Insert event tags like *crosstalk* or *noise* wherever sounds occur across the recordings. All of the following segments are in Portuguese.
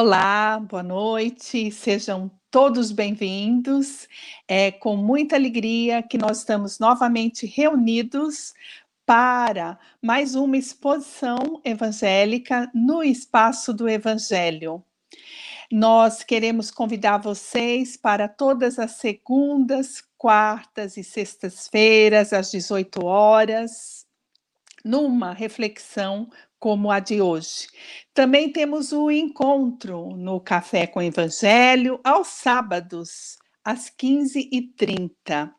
Olá, boa noite, sejam todos bem-vindos. É com muita alegria que nós estamos novamente reunidos para mais uma exposição evangélica no espaço do Evangelho. Nós queremos convidar vocês para todas as segundas, quartas e sextas-feiras, às 18 horas, numa reflexão como a de hoje. Também temos o encontro no Café com Evangelho aos sábados, às 15h30.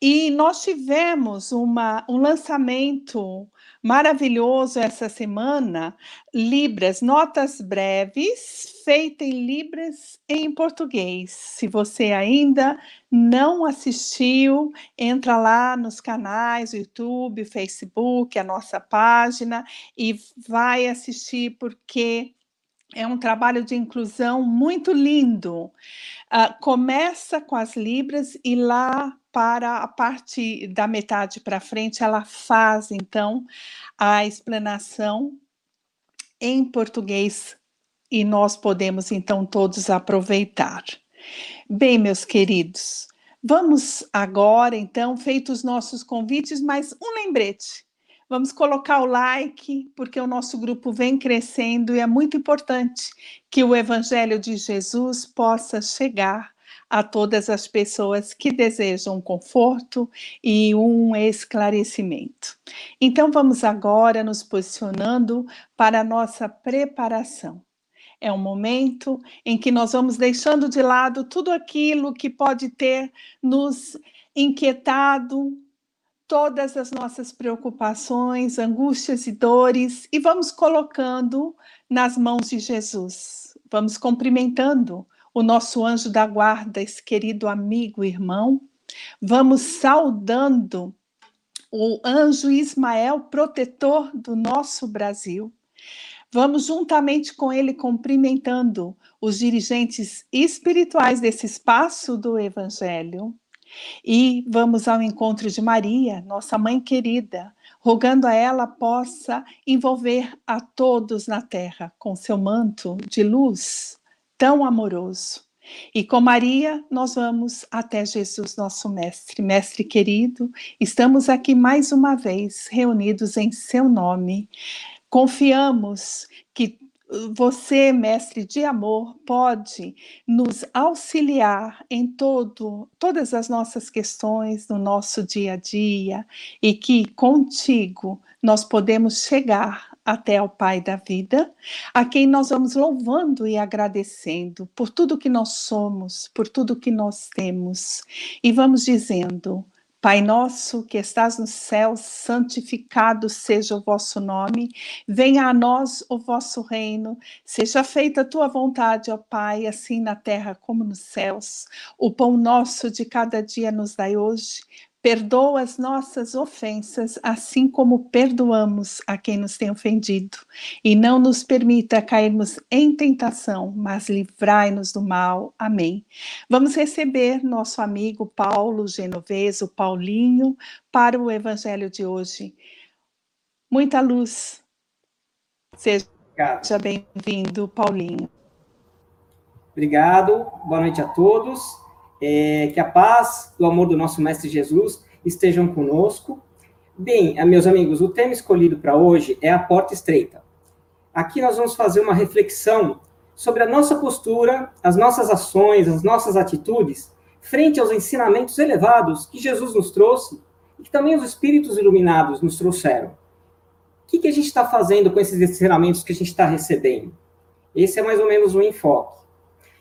E nós tivemos uma, um lançamento maravilhoso essa semana, Libras, notas breves, feita em Libras em português. Se você ainda não assistiu, entra lá nos canais, YouTube, Facebook, a nossa página e vai assistir porque é um trabalho de inclusão muito lindo. Uh, começa com as libras e lá para a parte da metade para frente ela faz então a explanação em português e nós podemos então todos aproveitar. Bem, meus queridos, vamos agora então, feitos nossos convites, mais um lembrete. Vamos colocar o like, porque o nosso grupo vem crescendo e é muito importante que o Evangelho de Jesus possa chegar a todas as pessoas que desejam conforto e um esclarecimento. Então, vamos agora nos posicionando para a nossa preparação. É um momento em que nós vamos deixando de lado tudo aquilo que pode ter nos inquietado, todas as nossas preocupações, angústias e dores e vamos colocando nas mãos de Jesus. Vamos cumprimentando o nosso anjo da guarda, esse querido amigo, irmão. Vamos saudando o anjo Ismael, protetor do nosso Brasil. Vamos juntamente com ele cumprimentando os dirigentes espirituais desse espaço do Evangelho. E vamos ao encontro de Maria, nossa mãe querida, rogando a ela possa envolver a todos na terra com seu manto de luz tão amoroso. E com Maria, nós vamos até Jesus, nosso Mestre. Mestre querido, estamos aqui mais uma vez reunidos em seu nome. Confiamos que você, mestre de amor, pode nos auxiliar em todo, todas as nossas questões no nosso dia a dia e que contigo nós podemos chegar até ao Pai da vida, a quem nós vamos louvando e agradecendo por tudo que nós somos, por tudo que nós temos, e vamos dizendo: Pai nosso que estás no céu, santificado seja o vosso nome, venha a nós o vosso reino, seja feita a tua vontade, ó Pai, assim na terra como nos céus. O pão nosso de cada dia nos dai hoje. Perdoa as nossas ofensas, assim como perdoamos a quem nos tem ofendido. E não nos permita cairmos em tentação, mas livrai-nos do mal. Amém. Vamos receber nosso amigo Paulo Genovese, o Paulinho, para o evangelho de hoje. Muita luz. Seja bem-vindo, Paulinho. Obrigado. Boa noite a todos. É, que a paz, o amor do nosso Mestre Jesus estejam conosco. Bem, meus amigos, o tema escolhido para hoje é a porta estreita. Aqui nós vamos fazer uma reflexão sobre a nossa postura, as nossas ações, as nossas atitudes frente aos ensinamentos elevados que Jesus nos trouxe e que também os espíritos iluminados nos trouxeram. O que, que a gente está fazendo com esses ensinamentos que a gente está recebendo? Esse é mais ou menos o enfoque.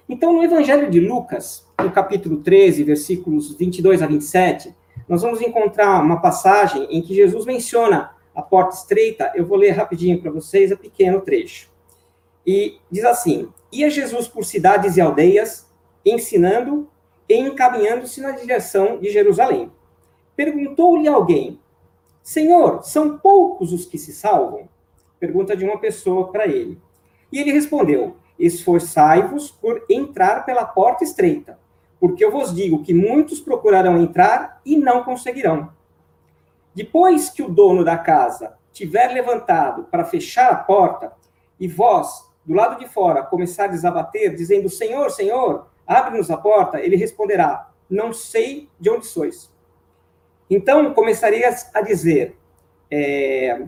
Então, no Evangelho de Lucas, no capítulo 13, versículos 22 a 27, nós vamos encontrar uma passagem em que Jesus menciona a porta estreita. Eu vou ler rapidinho para vocês, é pequeno trecho. E diz assim: Ia Jesus por cidades e aldeias, ensinando e encaminhando-se na direção de Jerusalém. Perguntou-lhe alguém: Senhor, são poucos os que se salvam? Pergunta de uma pessoa para ele. E ele respondeu: esforçai-vos por entrar pela porta estreita, porque eu vos digo que muitos procurarão entrar e não conseguirão. Depois que o dono da casa tiver levantado para fechar a porta, e vós do lado de fora começar a desabater, dizendo: Senhor, Senhor, abre-nos a porta, ele responderá: Não sei de onde sois. Então começarias a dizer: é,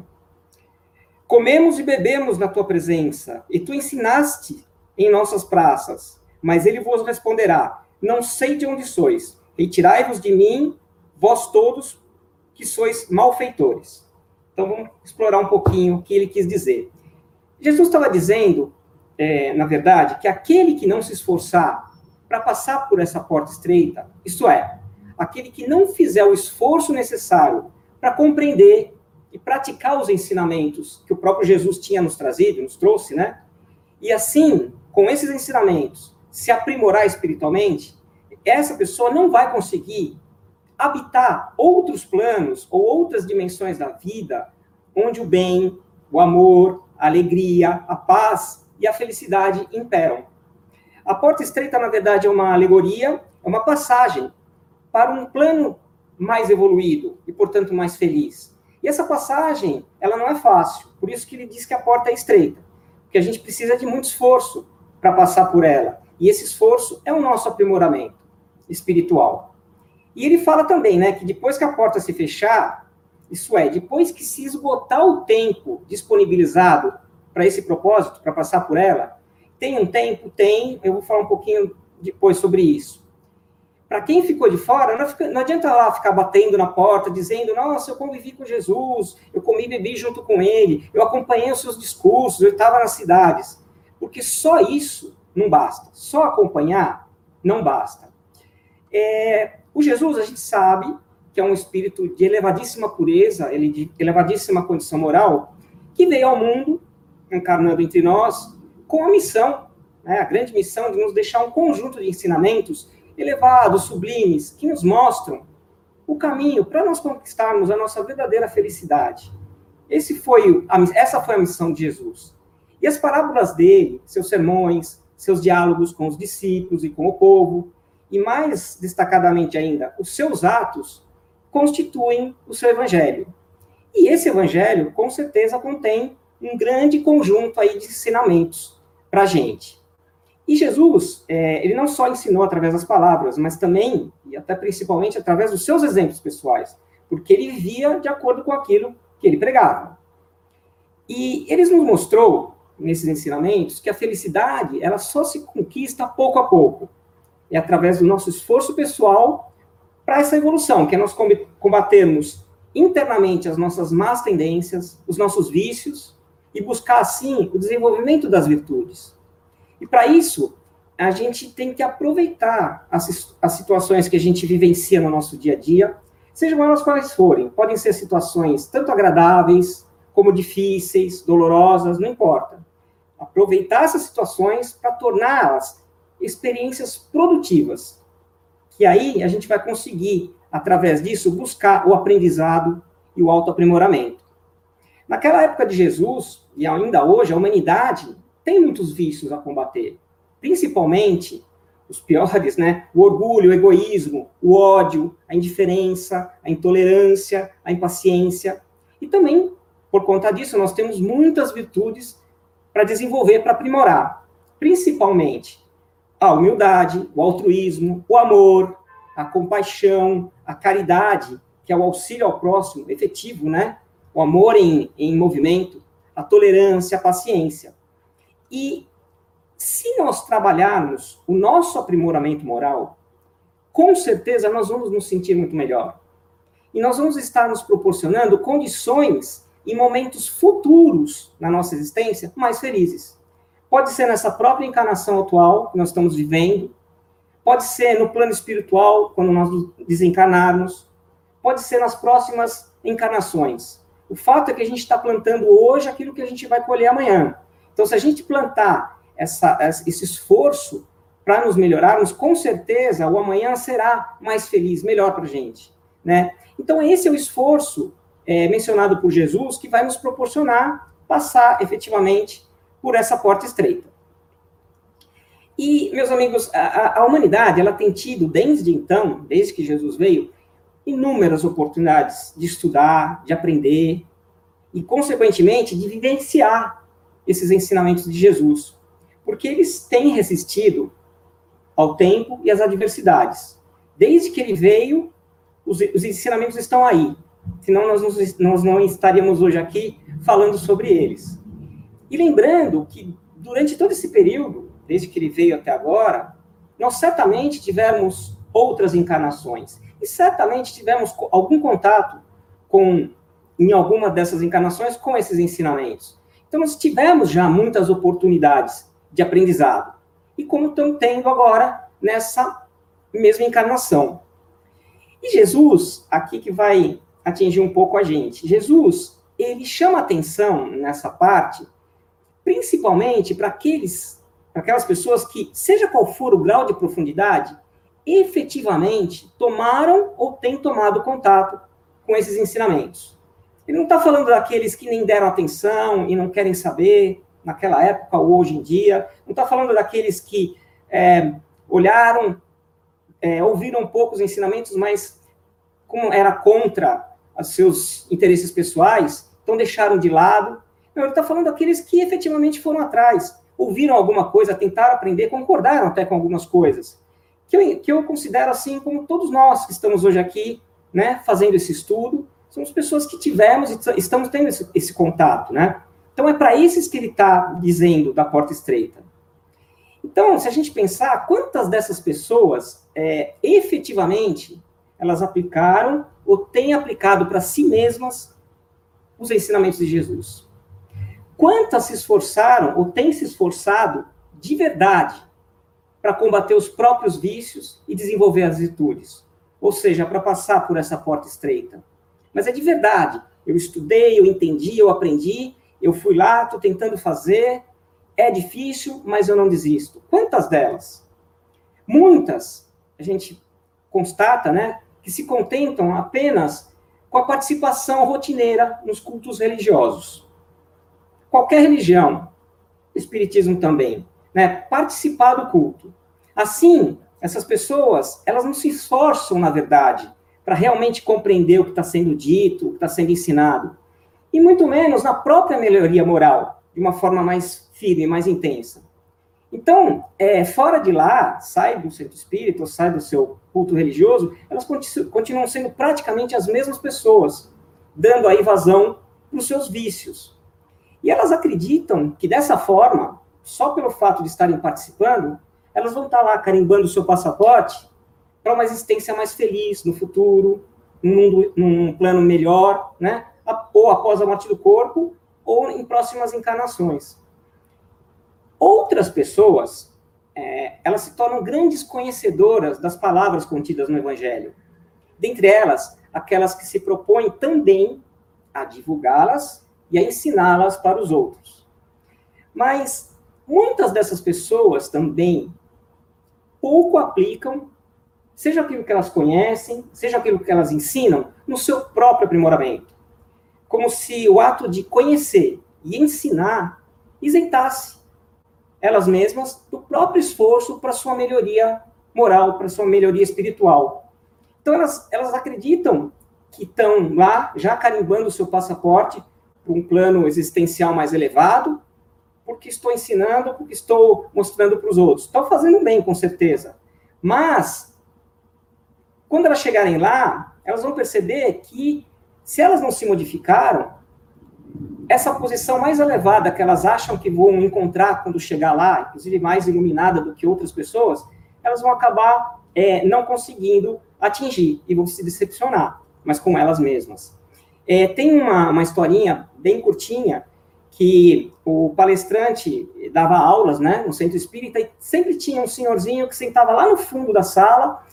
Comemos e bebemos na tua presença, e tu ensinaste em nossas praças. Mas ele vos responderá: Não sei de onde sois. Retirai-vos de mim, vós todos que sois malfeitores. Então vamos explorar um pouquinho o que ele quis dizer. Jesus estava dizendo, é, na verdade, que aquele que não se esforçar para passar por essa porta estreita, isto é, aquele que não fizer o esforço necessário para compreender e praticar os ensinamentos que o próprio Jesus tinha nos trazido, nos trouxe, né? E assim, com esses ensinamentos, se aprimorar espiritualmente, essa pessoa não vai conseguir habitar outros planos ou outras dimensões da vida onde o bem, o amor, a alegria, a paz e a felicidade imperam. A porta estreita, na verdade, é uma alegoria, é uma passagem para um plano mais evoluído e, portanto, mais feliz. E essa passagem, ela não é fácil, por isso que ele diz que a porta é estreita, porque a gente precisa de muito esforço para passar por ela. E esse esforço é o nosso aprimoramento espiritual. E ele fala também, né, que depois que a porta se fechar, isso é, depois que se esgotar o tempo disponibilizado para esse propósito, para passar por ela, tem um tempo? Tem, eu vou falar um pouquinho depois sobre isso. Para quem ficou de fora, não, fica, não, adianta lá ficar batendo na porta, dizendo, nossa, eu convivi com Jesus, eu comi e bebi junto com ele, eu acompanhei os seus discursos, eu estava nas cidades. Porque só isso não basta. Só acompanhar não basta. É, o Jesus, a gente sabe, que é um espírito de elevadíssima pureza, ele de elevadíssima condição moral, que veio ao mundo, encarnando entre nós, com a missão, né, a grande missão de nos deixar um conjunto de ensinamentos elevados, sublimes, que nos mostram o caminho para nós conquistarmos a nossa verdadeira felicidade. Esse foi a, essa foi a missão de Jesus. E as parábolas dele, seus sermões, seus diálogos com os discípulos e com o povo, e mais destacadamente ainda, os seus atos, constituem o seu evangelho. E esse evangelho, com certeza, contém um grande conjunto aí de ensinamentos para a gente. E Jesus, é, ele não só ensinou através das palavras, mas também, e até principalmente, através dos seus exemplos pessoais, porque ele vivia de acordo com aquilo que ele pregava. E ele nos mostrou, nesses ensinamentos, que a felicidade, ela só se conquista pouco a pouco. É através do nosso esforço pessoal para essa evolução, que é nós combatermos internamente as nossas más tendências, os nossos vícios, e buscar, assim, o desenvolvimento das virtudes. E para isso, a gente tem que aproveitar as, as situações que a gente vivencia no nosso dia a dia, sejam elas quais forem. Podem ser situações tanto agradáveis, como difíceis, dolorosas, não importa. Aproveitar essas situações para torná-las experiências produtivas, que aí a gente vai conseguir, através disso, buscar o aprendizado e o autoaprimoramento. Naquela época de Jesus, e ainda hoje, a humanidade tem muitos vícios a combater, principalmente os piores, né? O orgulho, o egoísmo, o ódio, a indiferença, a intolerância, a impaciência. E também, por conta disso, nós temos muitas virtudes para desenvolver, para aprimorar. Principalmente a humildade, o altruísmo, o amor, a compaixão, a caridade, que é o auxílio ao próximo efetivo, né? O amor em, em movimento, a tolerância, a paciência. E se nós trabalharmos o nosso aprimoramento moral, com certeza nós vamos nos sentir muito melhor. E nós vamos estar nos proporcionando condições e momentos futuros na nossa existência mais felizes. Pode ser nessa própria encarnação atual que nós estamos vivendo, pode ser no plano espiritual, quando nós desencarnarmos, pode ser nas próximas encarnações. O fato é que a gente está plantando hoje aquilo que a gente vai colher amanhã. Então, se a gente plantar essa, esse esforço para nos melhorarmos, com certeza o amanhã será mais feliz, melhor para a gente. Né? Então, esse é o esforço é, mencionado por Jesus que vai nos proporcionar passar efetivamente por essa porta estreita. E, meus amigos, a, a, humanidade ela tem tido, desde então, desde que Jesus veio, inúmeras oportunidades de estudar, de aprender e, consequentemente, de vivenciar esses ensinamentos de Jesus, porque eles têm resistido ao tempo e às adversidades. Desde que ele veio, os, os ensinamentos estão aí, senão nós, nós não estaríamos hoje aqui falando sobre eles. E lembrando que durante todo esse período, desde que ele veio até agora, nós certamente tivemos outras encarnações e certamente tivemos algum contato com em alguma dessas encarnações com esses ensinamentos. Então nós tivemos já muitas oportunidades de aprendizado e como estão tendo agora nessa mesma encarnação. E Jesus, aqui que vai atingir um pouco a gente. Jesus, ele chama atenção nessa parte, principalmente para aqueles, para aquelas pessoas que, seja qual for o grau de profundidade, efetivamente tomaram ou têm tomado contato com esses ensinamentos. Ele não está falando daqueles que nem deram atenção e não querem saber naquela época ou hoje em dia. Não está falando daqueles que é, olharam, é, ouviram poucos ensinamentos, mas como era contra os seus interesses pessoais, então deixaram de lado. Não, ele está falando daqueles que efetivamente foram atrás, ouviram alguma coisa, tentaram aprender, concordaram até com algumas coisas. Que eu, que eu considero assim como todos nós que estamos hoje aqui, né, fazendo esse estudo, somos pessoas que tivemos e estamos tendo esse, esse contato, né? Então é para esses que ele está dizendo da porta estreita. Então, se a gente pensar, quantas dessas pessoas é, efetivamente elas aplicaram ou têm aplicado para si mesmas os ensinamentos de Jesus? Quantas se esforçaram ou têm se esforçado de verdade para combater os próprios vícios e desenvolver as virtudes? Ou seja, para passar por essa porta estreita. Mas é de verdade. Eu estudei, eu entendi, eu aprendi, eu fui lá, estou tentando fazer. É difícil, mas eu não desisto. Quantas delas? Muitas, a gente constata, né, que se contentam apenas com a participação rotineira nos cultos religiosos. Qualquer religião, espiritismo também, né, participar do culto. Assim, essas pessoas, elas não se esforçam, na verdade, para realmente compreender o que está sendo dito, o que está sendo ensinado. E muito menos na própria melhoria moral, de uma forma mais firme, mais intensa. Então, é, fora de lá, sai do centro espírita, sai do seu culto religioso, elas continuam sendo praticamente as mesmas pessoas, dando aí vazão para os seus vícios. E elas acreditam que dessa forma, só pelo fato de estarem participando, elas vão estar lá carimbando o seu passaporte para uma existência mais feliz no futuro, num, mundo, num plano melhor, né? ou após a morte do corpo, ou em próximas encarnações. Outras pessoas, é, elas se tornam grandes conhecedoras das palavras contidas no Evangelho. Dentre elas, aquelas que se propõem também a divulgá-las e a ensiná-las para os outros. Mas muitas dessas pessoas também pouco aplicam seja aquilo que elas conhecem, seja aquilo que elas ensinam, no seu próprio aprimoramento. Como se o ato de conhecer e ensinar isentasse elas mesmas do próprio esforço para sua melhoria moral, para sua melhoria espiritual. Então, elas, elas acreditam que estão lá, já carimbando o seu passaporte para um plano existencial mais elevado, porque estou ensinando, porque estou mostrando para os outros. Estão fazendo bem, com certeza. Mas quando elas chegarem lá, elas vão perceber que, se elas não se modificaram, essa posição mais elevada que elas acham que vão encontrar quando chegar lá, inclusive mais iluminada do que outras pessoas, elas vão acabar é, não conseguindo atingir e vão se decepcionar, mas com elas mesmas. É, tem uma, uma historinha bem curtinha que o palestrante dava aulas né, no centro espírita e sempre tinha um senhorzinho que sentava lá no fundo da sala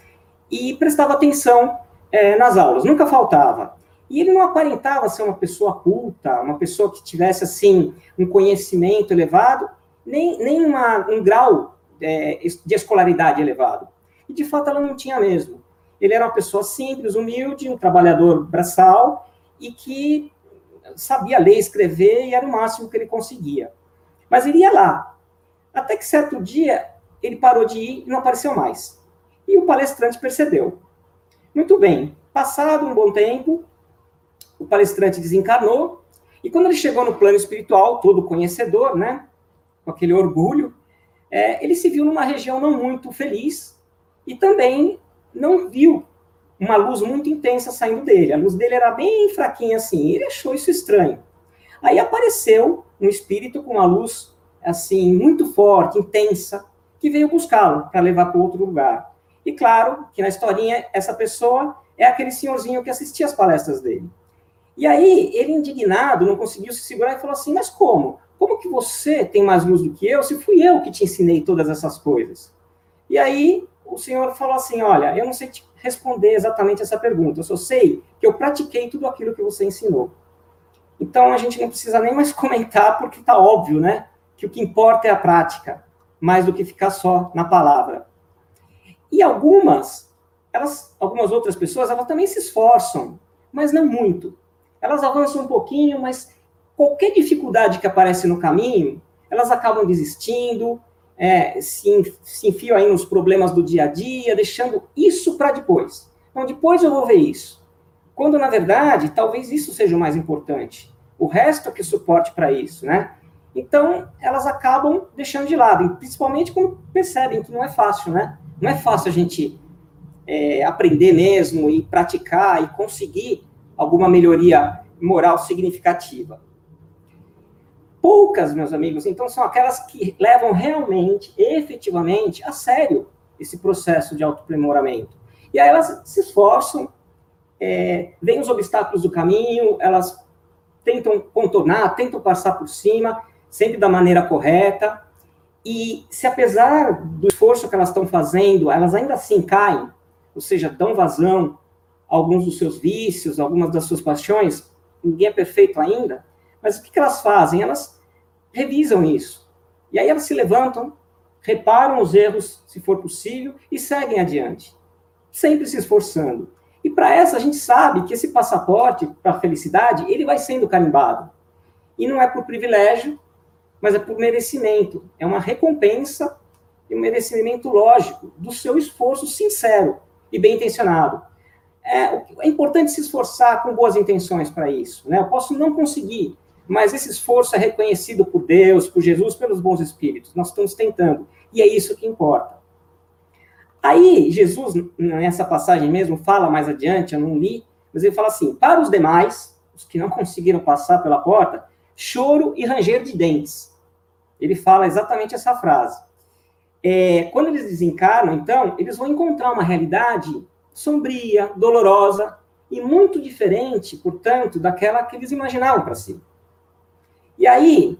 e prestava atenção é, nas aulas, nunca faltava. E ele não aparentava ser uma pessoa culta, uma pessoa que tivesse, assim, um conhecimento elevado, nem, nem uma, um grau é, de escolaridade elevado. E, de fato, ela não tinha mesmo. Ele era uma pessoa simples, humilde, um trabalhador braçal, e que sabia ler, escrever, e era o máximo que ele conseguia. Mas ele ia lá. Até que certo dia, ele parou de ir e não apareceu mais. E o palestrante percebeu. Muito bem, passado um bom tempo, o palestrante desencarnou E quando ele chegou no plano espiritual, todo conhecedor, né, com aquele orgulho, é, ele se viu numa região não muito feliz e também não viu uma luz muito intensa saindo dele. A luz dele era bem fraquinha assim. Ele achou isso estranho. Aí apareceu um espírito com uma luz assim muito forte, intensa, que veio buscá-lo para levar para outro lugar. E claro que na historinha essa pessoa é aquele senhorzinho que assistia as palestras dele. E aí ele indignado, não conseguiu se segurar e falou assim: "Mas como? Como que você tem mais luz do que eu se fui eu que te ensinei todas essas coisas?" E aí o senhor falou assim: "Olha, eu não sei te responder exatamente essa pergunta. Eu só sei que eu pratiquei tudo aquilo que você ensinou." Então a gente não precisa nem mais *laughs* comentar porque está óbvio, né? Que o que importa é a prática, mais do que ficar só na palavra. E algumas, elas, algumas outras pessoas, elas também se esforçam, mas não muito. Elas avançam um pouquinho, mas qualquer dificuldade que aparece no caminho, elas acabam desistindo, é, se, se enfiam aí nos problemas do dia a dia, deixando isso para depois. Então, depois eu vou ver isso. Quando, na verdade, talvez isso seja o mais importante. O resto é que suporte para isso, né? Então, elas acabam deixando de lado, principalmente quando percebem que não é fácil, né? Não é fácil a gente é, aprender mesmo e praticar e conseguir alguma melhoria moral significativa. Poucas, meus amigos, então, são aquelas que levam realmente, efetivamente, a sério esse processo de autoaprimoramento. E aí elas se esforçam, é, os obstáculos do caminho, elas tentam contornar, tentam passar por cima, sempre da maneira correta, e se apesar do esforço que elas estão fazendo, elas ainda assim caem, ou seja, dão vazão a alguns dos seus vícios, algumas das suas paixões, ninguém é perfeito ainda, mas o que, que elas fazem? Elas revisam isso. E aí elas se levantam, reparam os erros, se for possível, e seguem adiante, sempre se esforçando. E para essa, a gente sabe que esse passaporte para a felicidade, ele vai sendo carimbado. E não é por privilégio, mas é por merecimento. É uma recompensa e um merecimento lógico do seu esforço sincero e bem intencionado. É, é importante se esforçar com boas intenções para isso. Né? Eu posso não conseguir, mas esse esforço é reconhecido por Deus, por Jesus, pelos bons espíritos. Nós estamos tentando. E é isso que importa. Aí, Jesus, nessa passagem mesmo, fala mais adiante, eu não li, mas ele fala assim: para os demais, os que não *laughs* conseguiram passar pela porta, choro e ranger de dentes. Ele fala exatamente essa frase. É, quando eles desencarnam, então, eles vão encontrar uma realidade sombria, dolorosa e muito diferente, portanto, daquela que eles imaginavam para si. E aí,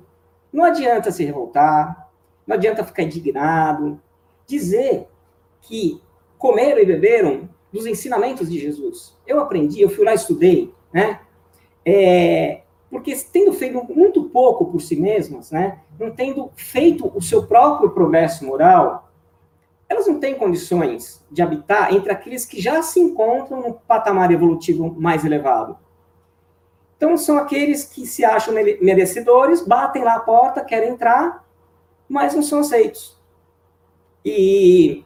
não adianta se revoltar, não adianta ficar indignado, dizer que comeram e beberam dos ensinamentos de Jesus. Eu aprendi, eu fui lá estudei, né? É, porque tendo feito muito pouco por si mesmas, né, não tendo feito o seu próprio progresso moral, elas não têm condições de habitar entre aqueles que já se encontram no patamar evolutivo mais elevado. Então, são aqueles que se acham merecedores, batem lá a porta, querem entrar, mas não são aceitos. E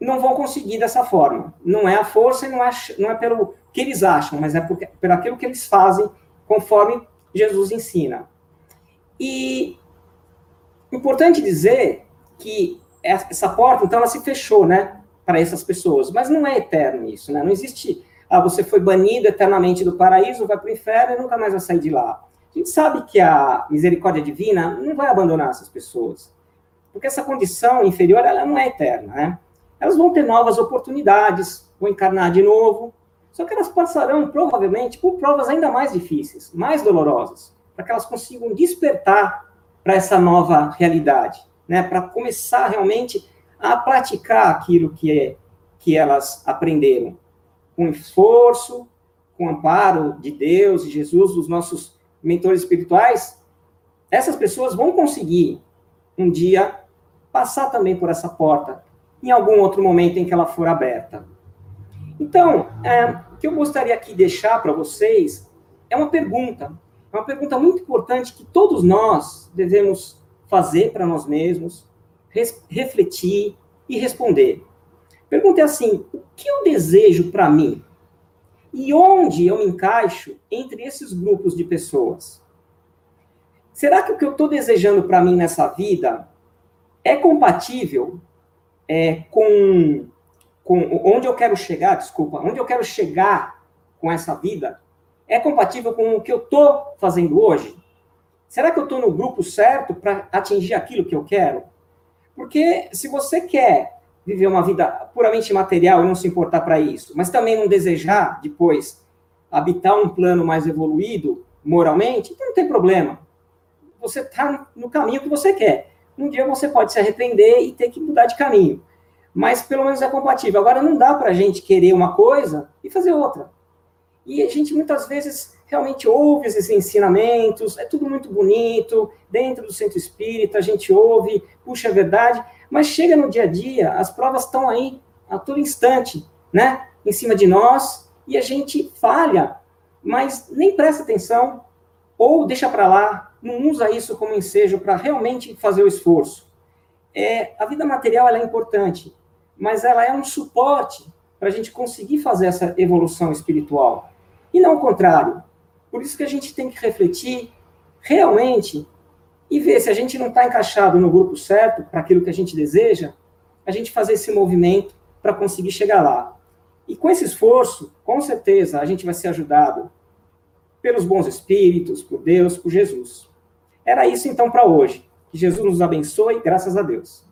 não vão conseguir dessa forma. Não é a força não é, não é pelo que eles acham, mas é por aquilo que eles fazem conforme Jesus ensina. E importante dizer que essa porta, então, ela se fechou, né, para essas pessoas, mas não é eterno isso, né? Não existe, ah, você foi banido eternamente do paraíso, vai para o inferno e nunca mais vai sair de lá. A gente sabe que a misericórdia divina não vai abandonar essas pessoas, porque essa condição inferior, ela não é eterna, né? Elas vão ter novas oportunidades, vão encarnar de novo, só que elas passarão, provavelmente, por provas ainda mais difíceis, mais dolorosas, para que elas consigam despertar para essa nova realidade, né? para começar realmente a praticar aquilo que, é, que elas aprenderam, com esforço, com amparo de Deus e Jesus, dos nossos mentores espirituais, essas pessoas vão conseguir um dia passar também por essa porta, em algum outro momento em que ela for aberta. Então, é, o que eu gostaria aqui de deixar para vocês é uma pergunta. É uma pergunta muito importante que todos nós devemos fazer para nós mesmos, refletir e responder. Pergunta é assim: o que eu desejo para mim? E onde eu me encaixo entre esses grupos de pessoas? Será que o que eu estou desejando para mim nessa vida é compatível é, com, com onde eu quero chegar? Desculpa, onde eu quero chegar com essa vida? É compatível com o que eu estou fazendo hoje? Será que eu estou no grupo certo para atingir aquilo que eu quero? Porque se você quer viver uma vida puramente material e não se importar para isso, mas também não desejar depois habitar um plano mais evoluído moralmente, então não tem problema. Você está no caminho que você quer. Um dia você pode se arrepender e ter que mudar de caminho. Mas pelo menos é compatível. Agora não dá para a gente querer uma coisa e fazer outra. E a gente muitas vezes realmente ouve esses ensinamentos, é tudo muito bonito, dentro do centro espírita a gente ouve, puxa, é verdade, mas chega no dia a dia, as provas estão aí a todo instante, né, em cima de nós, e a gente falha, mas nem presta atenção, ou deixa para lá, não usa isso como ensejo para realmente fazer o esforço. É, a vida material é importante, mas ela é um suporte para a gente conseguir fazer essa evolução espiritual. E não o contrário. Por isso que a gente tem que refletir realmente e ver se a gente não está encaixado no grupo certo para aquilo que a gente deseja, a gente fazer esse movimento para conseguir chegar lá. E com esse esforço, com certeza, a gente vai ser ajudado pelos bons espíritos, por Deus, por Jesus. Era isso então para hoje. Que Jesus nos abençoe, graças a Deus.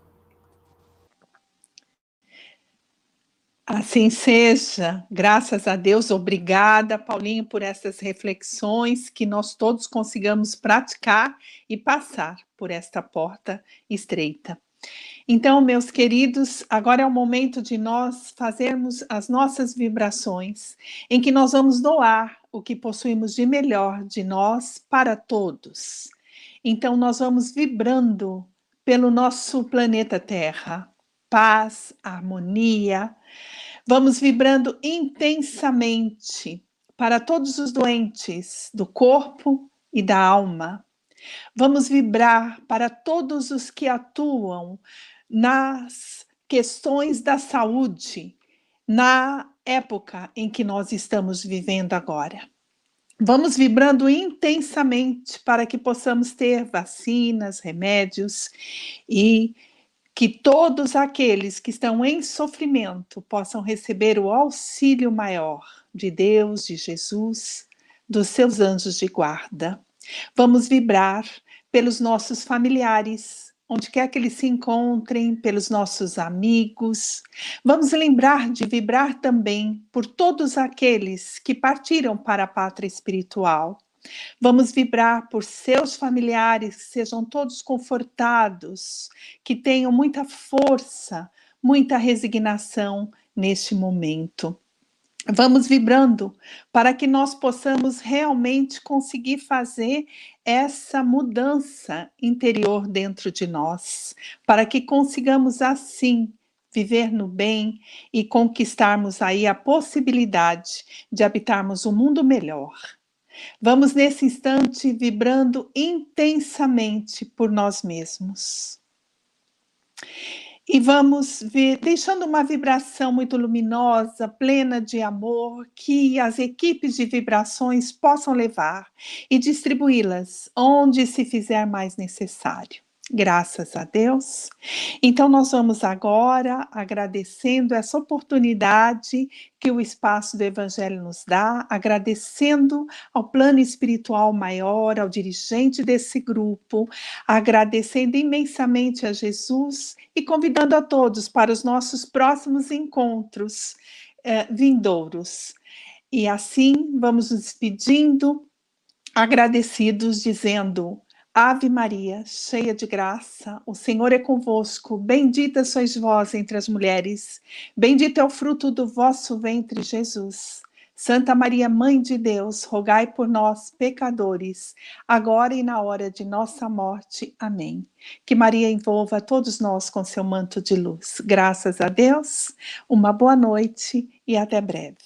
Assim seja, graças a Deus, obrigada, Paulinho, por essas reflexões, que nós todos consigamos praticar e passar por esta porta estreita. Então, meus queridos, agora é o momento de nós fazermos as nossas vibrações, em que nós vamos doar o que possuímos de melhor de nós para todos. Então, nós vamos vibrando pelo nosso planeta Terra, paz, harmonia, Vamos vibrando intensamente para todos os doentes do corpo e da alma. Vamos vibrar para todos os que atuam nas questões da saúde, na época em que nós estamos vivendo agora. Vamos vibrando intensamente para que possamos ter vacinas, remédios e que todos aqueles que estão em sofrimento possam receber o auxílio maior de Deus, de Jesus, dos seus anjos de guarda. Vamos vibrar pelos nossos familiares, onde quer que eles se encontrem, pelos nossos amigos. Vamos lembrar de vibrar também por todos aqueles que partiram para a pátria espiritual Vamos vibrar por seus familiares, que sejam todos confortados, que tenham muita força, muita resignação neste momento. Vamos vibrando para que nós possamos realmente conseguir fazer essa mudança interior dentro de nós, para que consigamos assim viver no bem e conquistarmos aí a possibilidade de habitarmos um mundo melhor. Vamos nesse instante vibrando intensamente por nós mesmos. E vamos ver, deixando uma vibração muito luminosa, plena de amor, que as equipes de vibrações possam levar e distribuí-las onde se fizer mais necessário. Graças a Deus. Então, nós vamos agora agradecendo essa oportunidade que o espaço do Evangelho nos dá, agradecendo ao plano espiritual maior, ao dirigente desse grupo, agradecendo imensamente a Jesus e convidando a todos para os nossos próximos encontros eh, vindouros. E assim, vamos nos despedindo, agradecidos, dizendo. Ave Maria, cheia de graça, o Senhor é convosco. Bendita sois vós entre as mulheres. Bendito é o fruto do vosso ventre, Jesus. Santa Maria, Mãe de Deus, rogai por nós, pecadores, agora e na hora de nossa morte. Amém. Que Maria envolva todos nós com seu manto de luz. Graças a Deus, uma boa noite e até breve.